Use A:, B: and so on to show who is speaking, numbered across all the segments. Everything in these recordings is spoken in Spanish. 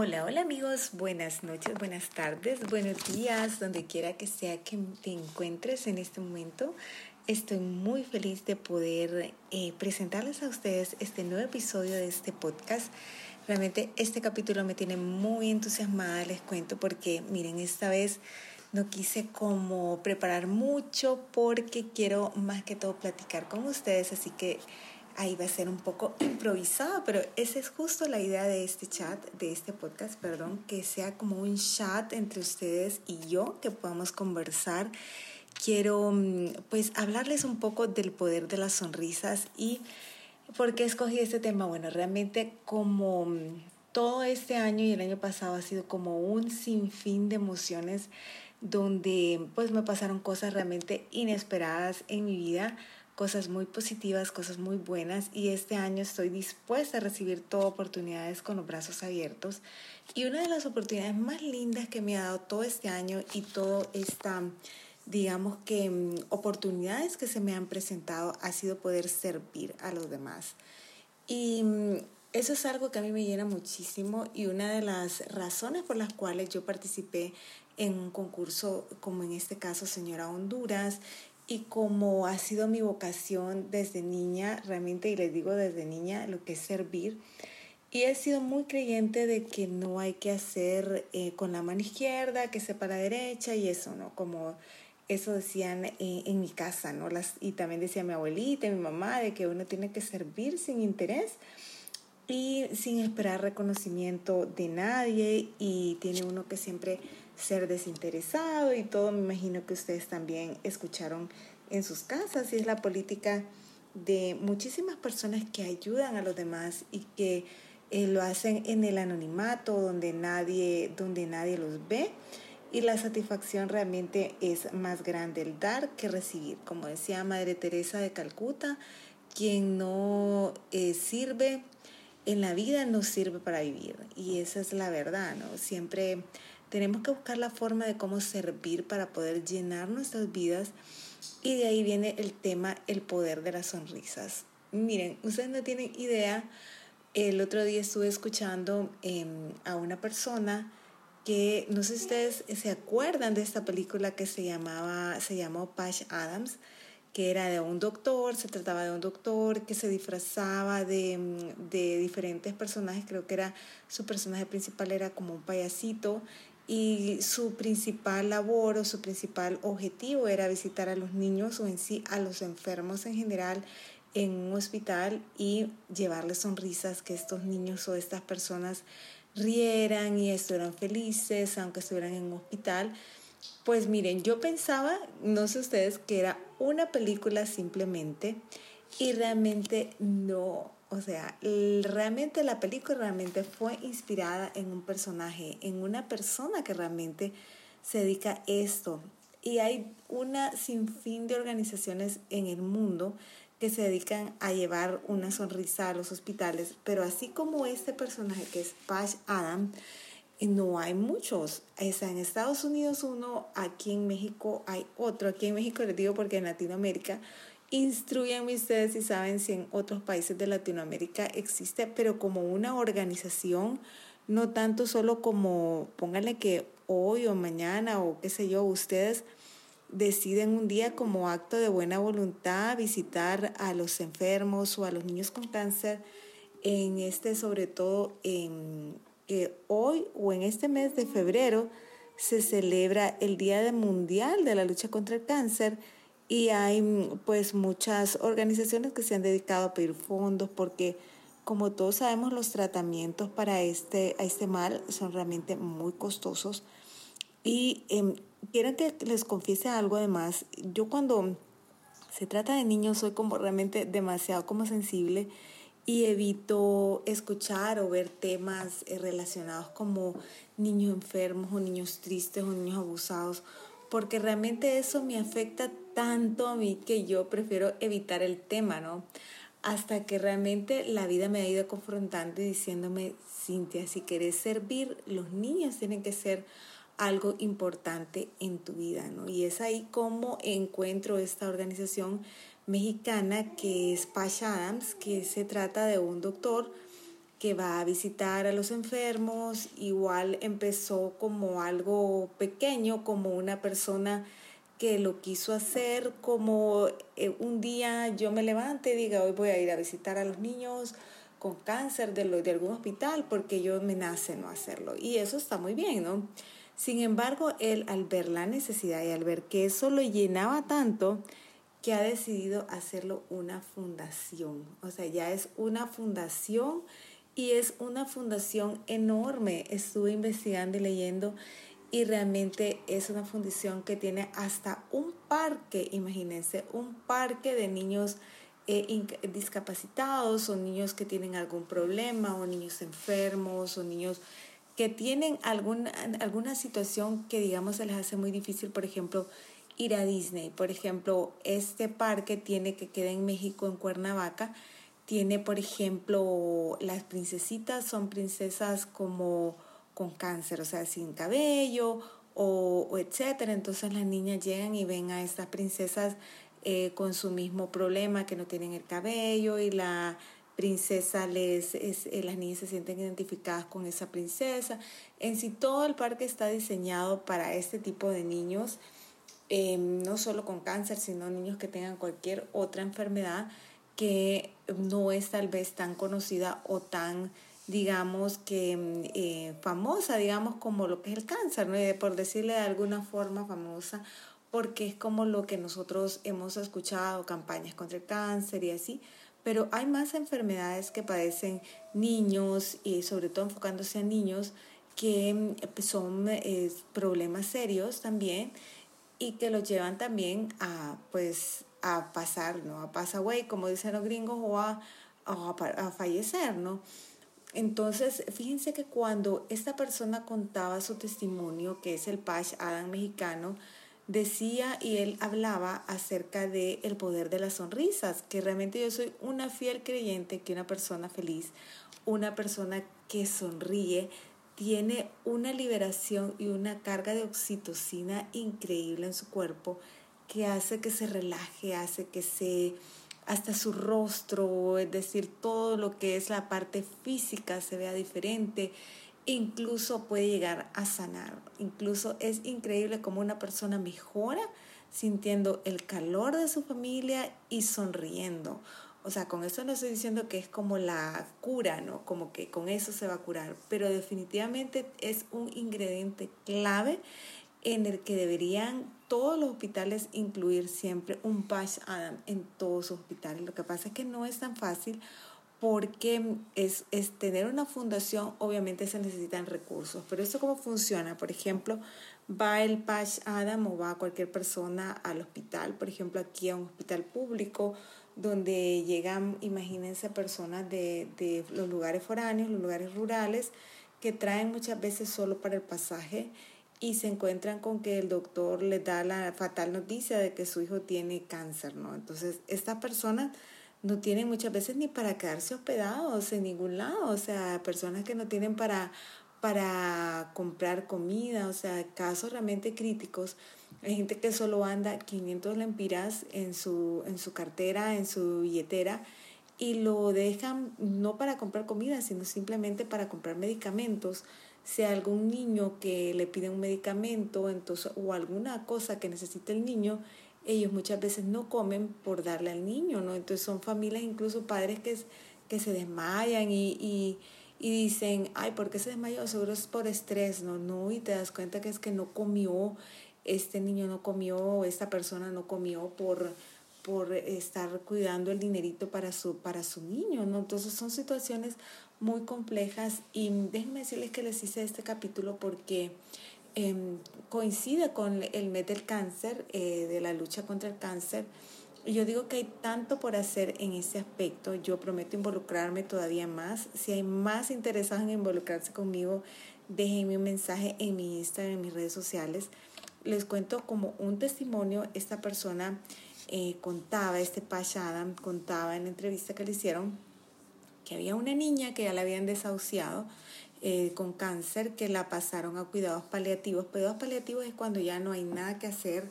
A: Hola, hola amigos, buenas noches, buenas tardes, buenos días, donde quiera que sea que te encuentres en este momento. Estoy muy feliz de poder eh, presentarles a ustedes este nuevo episodio de este podcast. Realmente este capítulo me tiene muy entusiasmada, les cuento, porque miren, esta vez no quise como preparar mucho porque quiero más que todo platicar con ustedes, así que ahí va a ser un poco improvisado, pero esa es justo la idea de este chat, de este podcast, perdón, que sea como un chat entre ustedes y yo, que podamos conversar. Quiero mm, pues hablarles un poco del poder de las sonrisas y por qué escogí este tema. Bueno, realmente como mm, todo este año y el año pasado ha sido como un sinfín de emociones donde pues me pasaron cosas realmente inesperadas en mi vida cosas muy positivas, cosas muy buenas y este año estoy dispuesta a recibir todas oportunidades con los brazos abiertos. Y una de las oportunidades más lindas que me ha dado todo este año y todo esta, digamos que mm, oportunidades que se me han presentado ha sido poder servir a los demás. Y mm, eso es algo que a mí me llena muchísimo y una de las razones por las cuales yo participé en un concurso como en este caso Señora Honduras y como ha sido mi vocación desde niña, realmente, y les digo desde niña, lo que es servir, y he sido muy creyente de que no hay que hacer eh, con la mano izquierda, que sepa la derecha y eso, ¿no? Como eso decían eh, en mi casa, ¿no? Las, y también decía mi abuelita y mi mamá, de que uno tiene que servir sin interés y sin esperar reconocimiento de nadie y tiene uno que siempre ser desinteresado y todo, me imagino que ustedes también escucharon en sus casas y es la política de muchísimas personas que ayudan a los demás y que eh, lo hacen en el anonimato donde nadie, donde nadie los ve y la satisfacción realmente es más grande el dar que recibir. Como decía Madre Teresa de Calcuta, quien no eh, sirve en la vida no sirve para vivir y esa es la verdad, ¿no? Siempre tenemos que buscar la forma de cómo servir para poder llenar nuestras vidas. Y de ahí viene el tema, el poder de las sonrisas. Miren, ustedes no tienen idea, el otro día estuve escuchando em, a una persona que no sé si ustedes se acuerdan de esta película que se llamaba, se llamó Patch Adams, que era de un doctor, se trataba de un doctor que se disfrazaba de, de diferentes personajes, creo que era su personaje principal era como un payasito y su principal labor o su principal objetivo era visitar a los niños o en sí a los enfermos en general en un hospital y llevarles sonrisas, que estos niños o estas personas rieran y estuvieran felices aunque estuvieran en un hospital. Pues miren, yo pensaba, no sé ustedes, que era una película simplemente y realmente no o sea, realmente la película realmente fue inspirada en un personaje, en una persona que realmente se dedica a esto. Y hay una sinfín de organizaciones en el mundo que se dedican a llevar una sonrisa a los hospitales, pero así como este personaje que es Patch Adam, no hay muchos. Está en Estados Unidos uno, aquí en México hay otro. Aquí en México les digo porque en Latinoamérica Instruyanme ustedes si saben si en otros países de Latinoamérica existe, pero como una organización, no tanto solo como, pónganle que hoy o mañana o qué sé yo, ustedes deciden un día como acto de buena voluntad visitar a los enfermos o a los niños con cáncer en este, sobre todo en hoy o en este mes de febrero se celebra el Día Mundial de la Lucha contra el Cáncer y hay pues muchas organizaciones que se han dedicado a pedir fondos porque como todos sabemos los tratamientos para este, a este mal son realmente muy costosos. Y eh, quiero que les confiese algo además. Yo cuando se trata de niños soy como realmente demasiado como sensible y evito escuchar o ver temas eh, relacionados como niños enfermos o niños tristes o niños abusados porque realmente eso me afecta tanto a mí que yo prefiero evitar el tema, ¿no? Hasta que realmente la vida me ha ido confrontando y diciéndome, Cintia, si quieres servir, los niños tienen que ser algo importante en tu vida, ¿no? Y es ahí como encuentro esta organización mexicana que es Pasha Adams, que se trata de un doctor que va a visitar a los enfermos, igual empezó como algo pequeño, como una persona que lo quiso hacer, como eh, un día yo me levante y diga, hoy voy a ir a visitar a los niños con cáncer de, de algún hospital porque yo me nace no hacerlo. Y eso está muy bien, ¿no? Sin embargo, él al ver la necesidad y al ver que eso lo llenaba tanto, que ha decidido hacerlo una fundación. O sea, ya es una fundación y es una fundación enorme. Estuve investigando y leyendo y realmente es una fundación que tiene hasta un parque, imagínense, un parque de niños eh, discapacitados o niños que tienen algún problema o niños enfermos o niños que tienen alguna, alguna situación que digamos se les hace muy difícil, por ejemplo, ir a Disney. Por ejemplo, este parque tiene que queda en México, en Cuernavaca, tiene, por ejemplo, las princesitas son princesas como con cáncer, o sea, sin cabello o, etcétera. Entonces las niñas llegan y ven a estas princesas eh, con su mismo problema, que no tienen el cabello y la princesa les, es, eh, las niñas se sienten identificadas con esa princesa. En sí todo el parque está diseñado para este tipo de niños, em, no solo con cáncer, sino niños que tengan cualquier otra enfermedad que no es tal vez tan conocida o tan, digamos, que mm, eh, famosa, digamos, como lo que es el cáncer, ¿no? por decirle de alguna forma famosa, porque es como lo que nosotros hemos escuchado, campañas contra el cáncer y así, pero hay más enfermedades que padecen niños y sobre todo enfocándose a niños que mm, son eh, problemas serios también y que los llevan también a pues a pasar, ¿no? A pass away, como dicen los gringos, o a, a, fallecer, ¿no? Entonces, fíjense que cuando esta persona contaba su testimonio, que es el Pach Adam mexicano, decía y él hablaba acerca del el poder de las sonrisas, que realmente yo soy una fiel creyente que una persona feliz, una persona que sonríe, tiene una liberación y una carga de oxitocina increíble en su cuerpo que hace que se relaje, hace que se, hasta su rostro, es decir, todo lo que es la parte física se vea diferente, incluso puede llegar a sanar. Incluso es increíble cómo una persona mejora sintiendo el calor de su familia y sonriendo. O sea, con eso no estoy diciendo que es como la cura, ¿no? Como que con eso se va a curar, pero definitivamente es un ingrediente clave en el que deberían todos los hospitales incluir siempre un Patch Adam en todos sus hospitales. Lo que pasa es que no es tan fácil porque es, es tener una fundación, obviamente se necesitan recursos, pero eso cómo funciona, por ejemplo, va el Patch Adam o va cualquier persona al hospital, por ejemplo, aquí a un hospital público, donde llegan, imagínense, personas de, de los lugares foráneos, los lugares rurales, que traen muchas veces solo para el pasaje y se encuentran con que el doctor les da la fatal noticia de que su hijo tiene cáncer, ¿no? Entonces, estas personas no tienen muchas veces ni para quedarse hospedados en ningún lado, o sea, personas que no tienen para, para comprar comida, o sea, casos realmente críticos. Hay gente que solo anda 500 lempiras en su, en su cartera, en su billetera, y lo dejan no para comprar comida, sino simplemente para comprar medicamentos si algún niño que le pide un medicamento entonces, o alguna cosa que necesita el niño, ellos muchas veces no comen por darle al niño, ¿no? Entonces son familias, incluso padres que, que se desmayan y, y, y dicen, ay, ¿por qué se desmayó? Seguro es por estrés, ¿no? No, y te das cuenta que es que no comió, este niño no comió, esta persona no comió por por estar cuidando el dinerito para su, para su niño, ¿no? Entonces son situaciones muy complejas y déjenme decirles que les hice este capítulo porque em, coincide con el mes del cáncer, eh, de la lucha contra el cáncer. Y yo digo que hay tanto por hacer en ese aspecto. Yo prometo involucrarme todavía más. Si hay más interesados en involucrarse conmigo, déjenme un mensaje en mi Instagram, en mis redes sociales. Les cuento como un testimonio, esta persona eh, contaba, este Pasha Adam contaba en la entrevista que le hicieron, que había una niña que ya la habían desahuciado eh, con cáncer, que la pasaron a cuidados paliativos. Cuidados paliativos es cuando ya no hay nada que hacer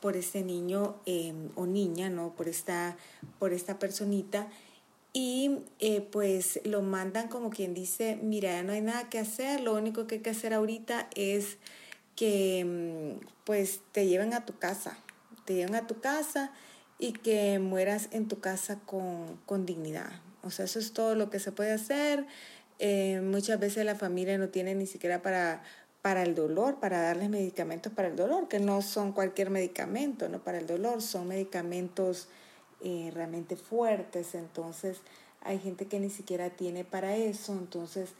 A: por ese niño eh, o niña, ¿no? Por esta, por esta personita. y eh, pues lo mandan como quien dice, mira, ya no hay nada que hacer, lo único que hay que hacer ahorita es que mm, pues te lleven a tu casa, te lleven a tu casa y que mueras en tu casa con, con dignidad. O sea, eso es todo lo que se puede hacer. Eh, muchas veces la familia no tiene ni siquiera para, para el dolor, para darles medicamentos para el dolor, que no son cualquier medicamento, no para el dolor, son medicamentos eh, realmente fuertes. Entonces, hay gente que ni siquiera tiene para eso. Entonces,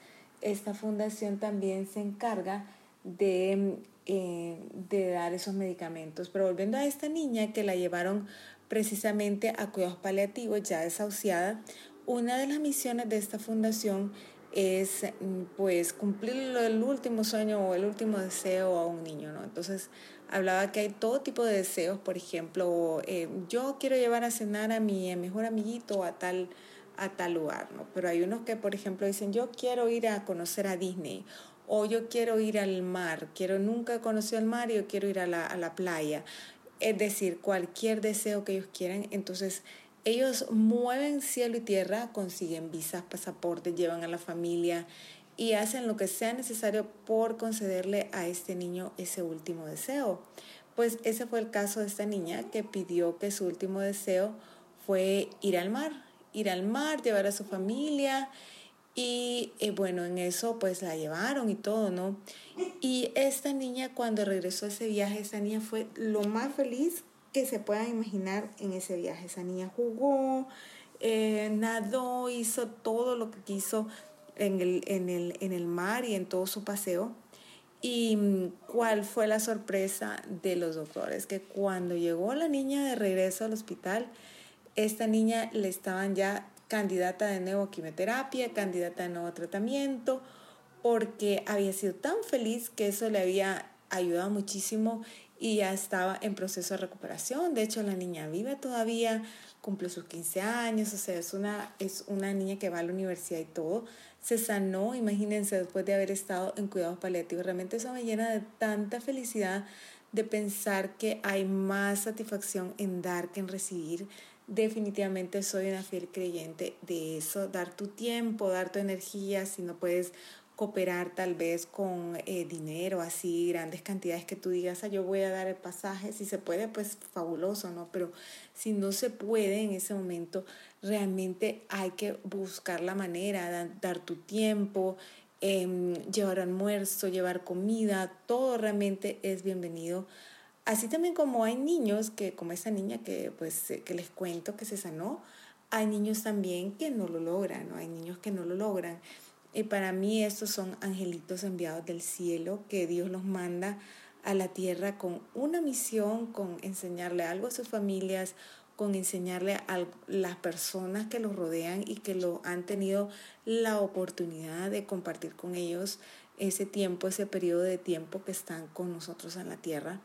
A: esta fundación también se encarga de, eh, de dar esos medicamentos. Pero volviendo a esta niña que la llevaron precisamente a cuidados paliativos, ya desahuciada, una de las misiones de esta fundación es mm, pues cumplir el último sueño o el último deseo a un niño, ¿no? Entonces hablaba que hay todo tipo de deseos, por ejemplo, eh, yo quiero llevar a cenar a mi mejor amiguito a tal, a tal lugar, ¿no? Pero hay unos que, por ejemplo, dicen, yo quiero ir a conocer a Disney o yo quiero ir al mar, quiero nunca conocer el mar y yo quiero ir a la, a la playa. Es decir, cualquier deseo que ellos quieran, entonces ellos mueven cielo y tierra, consiguen visas, pasaportes, llevan a la familia y hacen lo que sea necesario por concederle a este niño ese último deseo. Pues ese fue el caso de esta niña que pidió que su último deseo fue ir al mar, ir al mar, llevar a su familia y eh, bueno, en eso pues la llevaron y todo, ¿no? Y esta niña cuando regresó a ese viaje, esta niña fue lo más feliz que se puedan imaginar en ese viaje. Esa niña jugó, eh, nadó, hizo todo lo que quiso en el, en, el, en el mar y en todo su paseo. ¿Y mm, cuál fue la sorpresa de los doctores? Que cuando llegó la niña de regreso al hospital, esta niña le estaban ya candidata de nuevo a quimioterapia, candidata de nuevo tratamiento, porque había sido tan feliz que eso le había ayudado muchísimo y ya estaba en proceso de recuperación. De hecho, la niña vive todavía, cumple sus 15 años, o sea, es una, es una niña que va a la universidad y todo. Se sanó, imagínense, después de haber estado en cuidados paliativos. Realmente eso me llena de tanta felicidad de pensar que hay más satisfacción en dar que en recibir, definitivamente soy una fiel creyente de eso, dar tu tiempo, dar tu energía, si no puedes cooperar tal vez con eh, dinero, así grandes cantidades que tú digas, ah, yo voy a dar el pasaje, si se puede, pues fabuloso, ¿no? Pero si no se puede en ese momento, realmente hay que buscar la manera, dar tu tiempo, em, llevar almuerzo, llevar comida, todo realmente es bienvenido Así también como hay niños que, como esa niña que, pues, que les cuento que se sanó, hay niños también que no lo logran, ¿no? Hay niños que no lo logran. Y para mí estos son angelitos enviados del cielo que Dios los manda a la tierra con una misión, con enseñarle algo a sus familias, con enseñarle a las personas que los rodean y que lo han tenido la oportunidad de compartir con ellos ese tiempo, ese periodo de tiempo que están con nosotros en la tierra.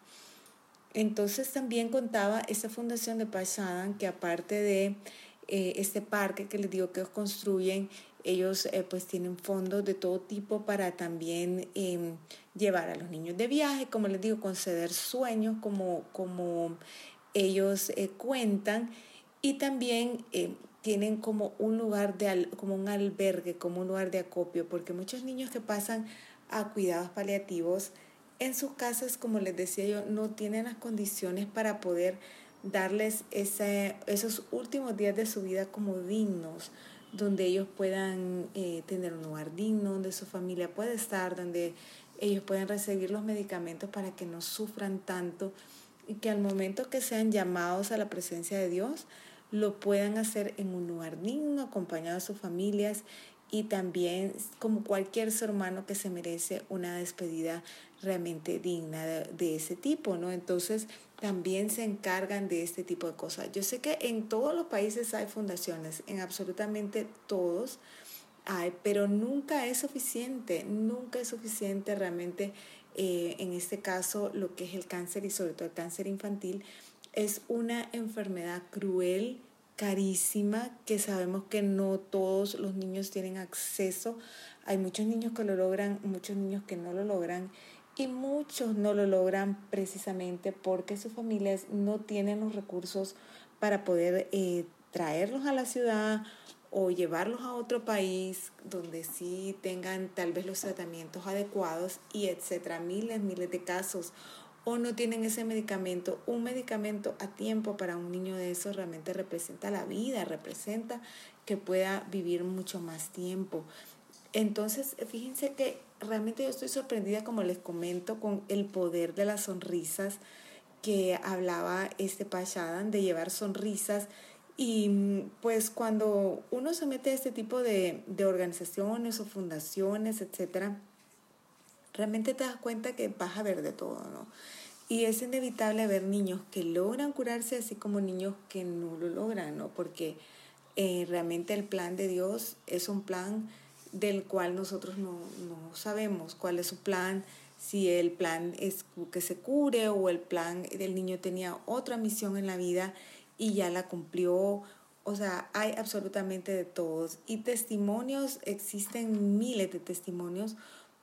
A: Entonces también contaba esa fundación de Paisadan que aparte de eh, este parque que les digo que construyen, ellos eh, pues tienen fondos de todo tipo para también em, llevar a los niños de viaje, como les digo, conceder sueños como, como ellos eh, cuentan. Y también tienen como un lugar de como un albergue, como un lugar de acopio, porque muchos niños que pasan a cuidados paliativos en sus casas, como les decía yo, no tienen las condiciones para poder darles ese, esos últimos días de su vida como dignos, donde ellos puedan eh, tener un lugar digno, donde su familia puede estar, donde ellos pueden recibir los medicamentos para que no sufran tanto y que al momento que sean llamados a la presencia de Dios, lo puedan hacer en un lugar digno, acompañado de sus familias y también como cualquier ser humano que se merece una despedida realmente digna de, ese tipo, ¿no? Entonces también se encargan de este tipo de cosas. Yo sé que en todos los países hay fundaciones, en absolutamente todos hay, pero nunca es suficiente, nunca es suficiente realmente eh, en este caso lo que es el cáncer y sobre todo el cáncer infantil es una enfermedad cruel, carísima, que sabemos que no todos los niños tienen acceso. Hay muchos niños que lo logran, muchos niños que no lo logran y muchos no lo logran precisamente porque sus familias no tienen los recursos para poder eh, traerlos a la ciudad o llevarlos a otro país donde sí tengan tal vez los tratamientos adecuados y etcétera, miles, miles de casos o no tienen ese medicamento. Un medicamento a tiempo para un niño de eso realmente representa la vida, representa que pueda vivir mucho más tiempo. Entonces, fíjense que realmente yo estoy sorprendida, como les comento, con el poder de las sonrisas que hablaba este Pachadan, de llevar sonrisas. Y pues cuando uno se mete a este tipo de, de organizaciones o fundaciones, etcétera, realmente te das cuenta que vas a ver de todo, ¿no? Y es inevitable ver niños que logran curarse así como niños que no lo logran, ¿no? Porque eh, realmente el plan de Dios es un plan del cual nosotros no, no sabemos cuál es su plan, si el plan es que se cure o el plan del niño tenía otra misión en la vida y ya la cumplió. O sea, hay absolutamente de todos. Y testimonios, existen miles de testimonios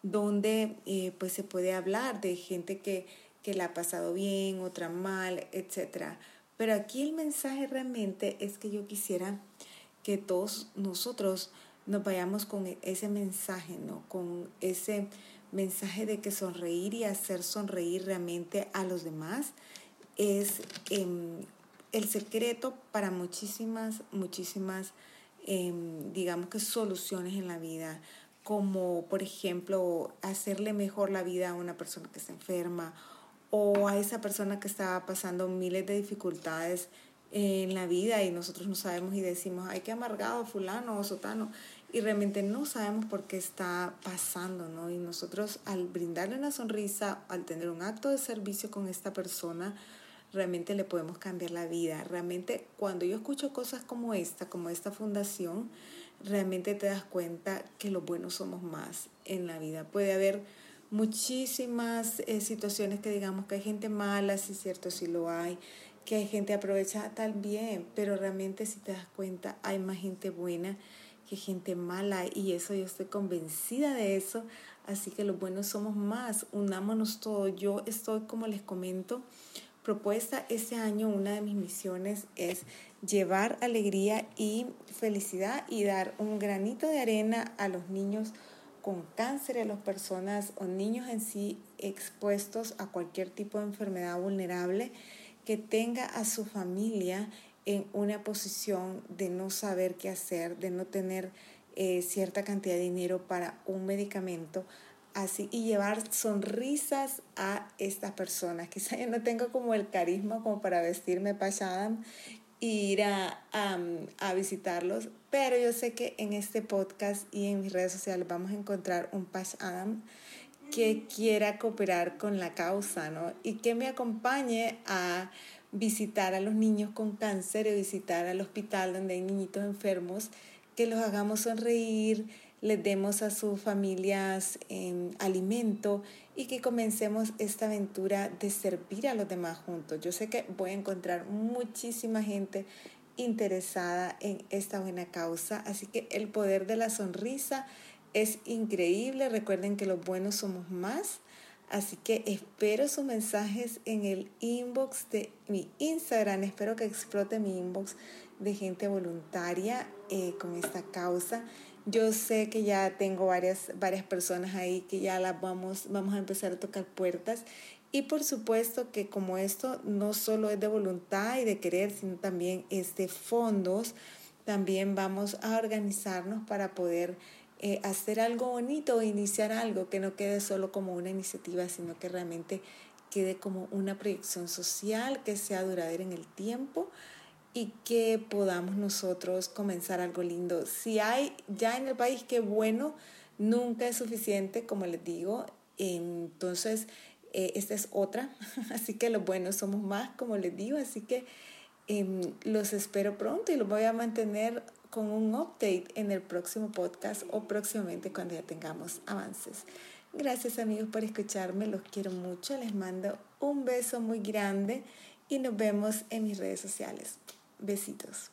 A: donde eh, pues se puede hablar de gente que, que la ha pasado bien, otra mal, etc. Pero aquí el mensaje realmente es que yo quisiera que todos nosotros nos vayamos con e-, ese mensaje, ¿no? Con ese mensaje de que sonreír y hacer sonreír realmente a los demás es em, el secreto para muchísimas, muchísimas, em, digamos que soluciones en la vida, como por ejemplo hacerle mejor la vida a una persona que está enferma o a esa persona que está pasando miles de dificultades en la vida y nosotros no sabemos y decimos, ay, qué amargado fulano o sotano, y realmente no sabemos por qué está pasando, ¿no? Y nosotros al brindarle una sonrisa, al tener un acto de servicio con esta persona, realmente le podemos cambiar la vida. Realmente cuando yo escucho cosas como esta, como esta fundación, realmente te das cuenta que los buenos somos más en la vida. Puede haber muchísimas eh, situaciones que digamos que hay gente mala, sí es cierto, sí lo hay, que hay gente aprovecha bien, pero realmente si te das cuenta hay más gente buena que gente mala y eso yo estoy convencida de eso, así que los buenos somos más, unámonos todos. Yo estoy, como les comento, propuesta este año, una de mis misiones es llevar alegría y felicidad y dar un granito de arena a los niños con cáncer, a las personas o niños en sí expuestos a cualquier tipo de enfermedad vulnerable, que tenga a su familia en una posición de no saber qué hacer, de no tener eh, cierta cantidad de dinero para un medicamento, así y llevar sonrisas a estas personas. Quizá yo no tengo como el carisma como para vestirme para e ir a, a, visitarlos, pero yo sé que en este podcast y en mis redes sociales vamos a encontrar un Pash Adam que quiera cooperar con la causa, ¿no? Y que me acompañe a visitar a los niños con cáncer y visitar al hospital donde hay niñitos enfermos, que los hagamos sonreír, les demos a sus familias em, alimento y que comencemos esta aventura de servir a los demás juntos. Yo sé que voy a encontrar muchísima gente interesada en esta buena causa, así que el poder de la sonrisa es increíble. Recuerden que los buenos somos más Así que espero sus mensajes en el inbox de mi Instagram. Espero que explote mi inbox de gente voluntaria eh, con esta causa. Yo sé que ya tengo varias, varias personas ahí que ya las vamos, vamos a empezar a tocar puertas. Y por supuesto que como esto no solo es de voluntad y de querer, sino también es de fondos, también vamos a organizarnos para poder eh, hacer algo bonito, iniciar algo que no quede solo como una iniciativa, sino que realmente quede como una proyección social que sea duradera en el tiempo y que podamos nosotros comenzar algo lindo. Si hay ya en el país, qué bueno, nunca es suficiente, como les digo. Entonces, eh, esta es otra. Así que los buenos somos más, como les digo. Así que em, los espero pronto y los voy a mantener con un update en el próximo podcast o próximamente cuando ya tengamos avances. Gracias amigos por escucharme, los quiero mucho, les mando un beso muy grande y nos vemos en mis redes sociales. Besitos.